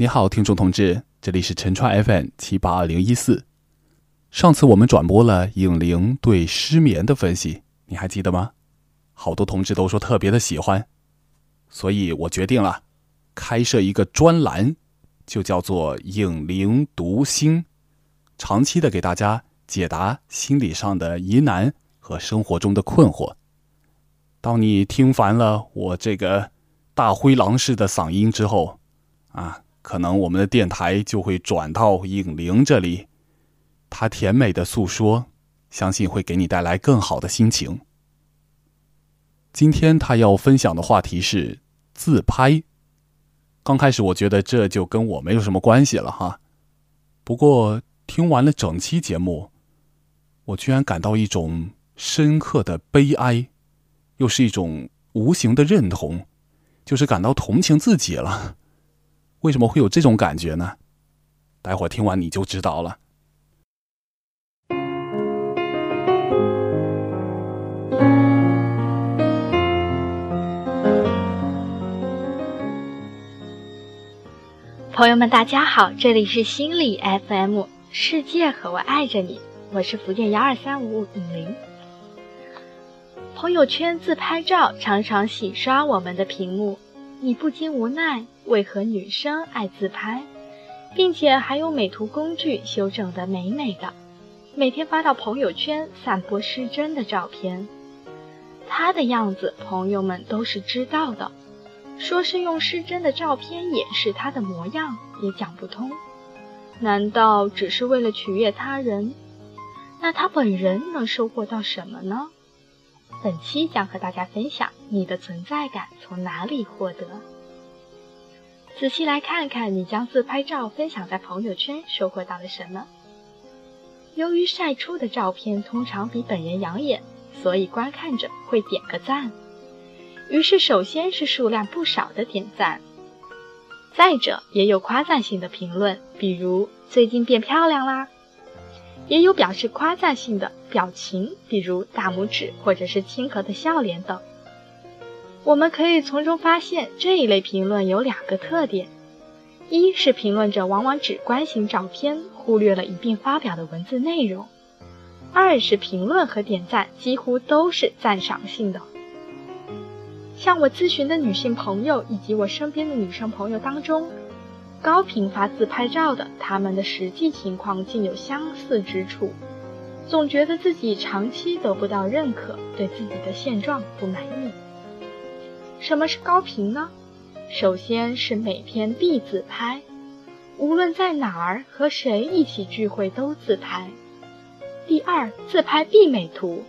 你好，听众同志，这里是陈川 FM 七八二零一四。上次我们转播了影灵对失眠的分析，你还记得吗？好多同志都说特别的喜欢，所以我决定了开设一个专栏，就叫做“影灵读心”，长期的给大家解答心理上的疑难和生活中的困惑。当你听烦了我这个大灰狼式的嗓音之后，啊，可能我们的电台就会转到影灵这里。他甜美的诉说，相信会给你带来更好的心情。今天他要分享的话题是自拍。刚开始我觉得这就跟我没有什么关系了哈，不过听完了整期节目，我居然感到一种深刻的悲哀，又是一种无形的认同，就是感到同情自己了。为什么会有这种感觉呢？待会儿听完你就知道了。朋友们，大家好，这里是心理 FM，世界和我爱着你，我是福建幺二三五五影零。朋友圈自拍照常常洗刷我们的屏幕，你不禁无奈，为何女生爱自拍，并且还有美图工具修整的美美的，每天发到朋友圈散播失真的照片，她的样子朋友们都是知道的。说是用失真的照片掩饰她的模样，也讲不通。难道只是为了取悦他人？那他本人能收获到什么呢？本期将和大家分享你的存在感从哪里获得。仔细来看看你将自拍照分享在朋友圈收获到了什么。由于晒出的照片通常比本人养眼，所以观看者会点个赞。于是，首先是数量不少的点赞，再者也有夸赞性的评论，比如“最近变漂亮啦”，也有表示夸赞性的表情，比如大拇指或者是亲和的笑脸等。我们可以从中发现，这一类评论有两个特点：一是评论者往往只关心照片，忽略了一并发表的文字内容；二是评论和点赞几乎都是赞赏性的。向我咨询的女性朋友以及我身边的女生朋友当中，高频发自拍照的，他们的实际情况竟有相似之处，总觉得自己长期得不到认可，对自己的现状不满意。什么是高频呢？首先是每天必自拍，无论在哪儿和谁一起聚会都自拍。第二，自拍必美图，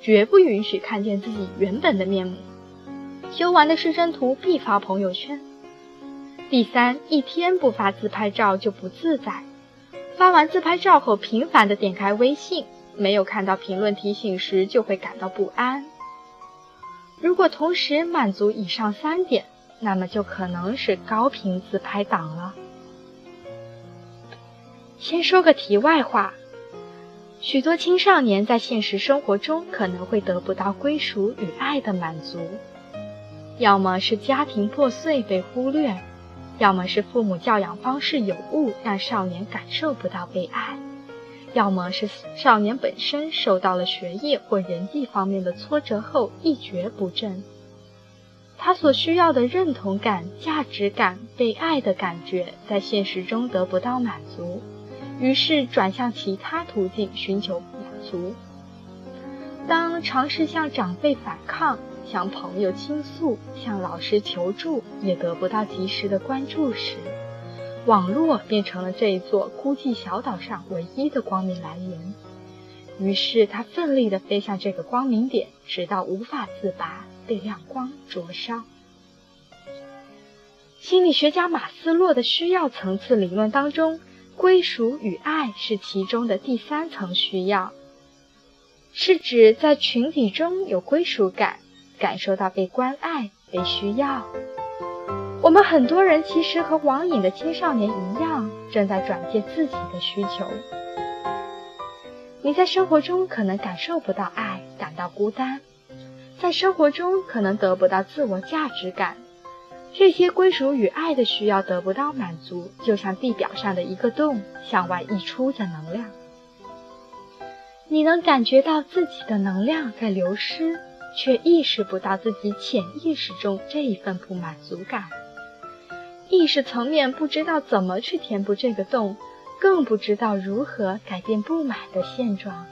绝不允许看见自己原本的面目。修完的失真图必发朋友圈。第三，一天不发自拍照就不自在。发完自拍照后，频繁的点开微信，没有看到评论提醒时就会感到不安。如果同时满足以上三点，那么就可能是高频自拍党了。先说个题外话，许多青少年在现实生活中可能会得不到归属与爱的满足。要么是家庭破碎被忽略，要么是父母教养方式有误，让少年感受不到被爱，要么是少年本身受到了学业或人际方面的挫折后一蹶不振，他所需要的认同感、价值感、被爱的感觉在现实中得不到满足，于是转向其他途径寻求满足。当尝试向长辈反抗。向朋友倾诉，向老师求助，也得不到及时的关注时，网络变成了这一座孤寂小岛上唯一的光明来源。于是他奋力地飞向这个光明点，直到无法自拔，被亮光灼烧。心理学家马斯洛的需要层次理论当中，归属与爱是其中的第三层需要，是指在群体中有归属感。感受到被关爱、被需要。我们很多人其实和网瘾的青少年一样，正在转借自己的需求。你在生活中可能感受不到爱，感到孤单；在生活中可能得不到自我价值感；这些归属与爱的需要得不到满足，就像地表上的一个洞，向外溢出的能量。你能感觉到自己的能量在流失，却意识不到自己潜意识中这一份不满足感。意识层面不知道怎么去填补这个洞，更不知道如何改变不满的现状。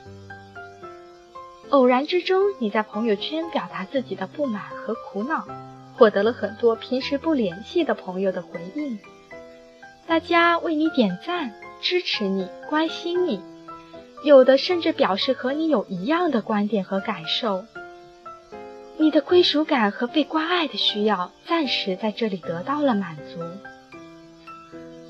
偶然之中，你在朋友圈表达自己的不满和苦恼，获得了很多平时不联系的朋友的回应，大家为你点赞、支持你、关心你。有的甚至表示和你有一样的观点和感受，你的归属感和被关爱的需要暂时在这里得到了满足。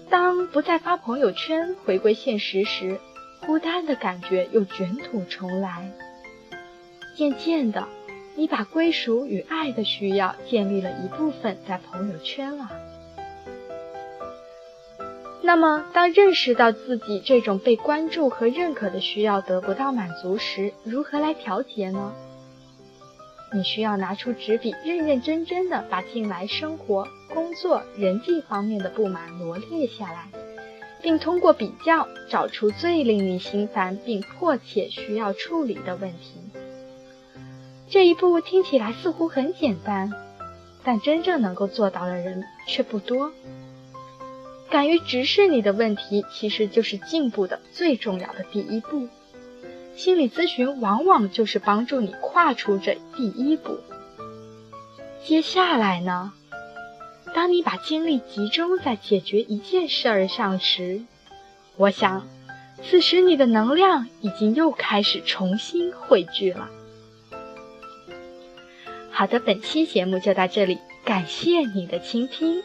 当不再发朋友圈，回归现实时，孤单的感觉又卷土重来。渐渐的，你把归属与爱的需要建立了一部分在朋友圈了。那么，当认识到自己这种被关注和认可的需要得不到满足时，如何来调节呢？你需要拿出纸笔，认认真真的把近来生活、工作、人际方面的不满罗列下来，并通过比较找出最令你心烦并迫切需要处理的问题。这一步听起来似乎很简单，但真正能够做到的人却不多。敢于直视你的问题，其实就是进步的最重要的第一步。心理咨询往往就是帮助你跨出这第一步。接下来呢？当你把精力集中在解决一件事儿上时，我想，此时你的能量已经又开始重新汇聚了。好的，本期节目就到这里，感谢你的倾听。